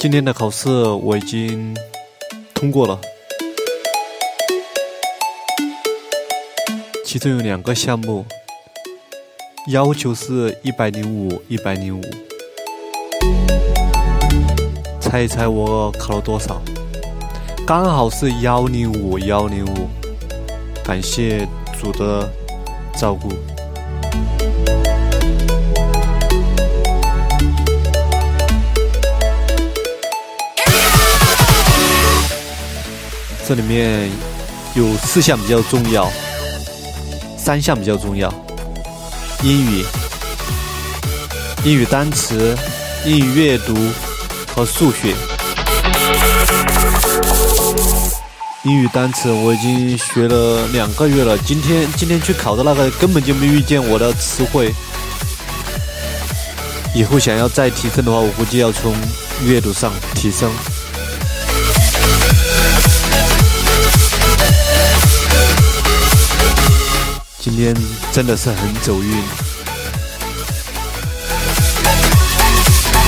今天的考试我已经通过了，其中有两个项目要求是一百零五，一百零五。猜一猜我考了多少？刚好是幺零五，幺零五。感谢主的照顾。这里面有四项比较重要，三项比较重要：英语、英语单词、英语阅读和数学。英语单词我已经学了两个月了，今天今天去考的那个根本就没遇见我的词汇。以后想要再提升的话，我估计要从阅读上提升。今天真的是很走运。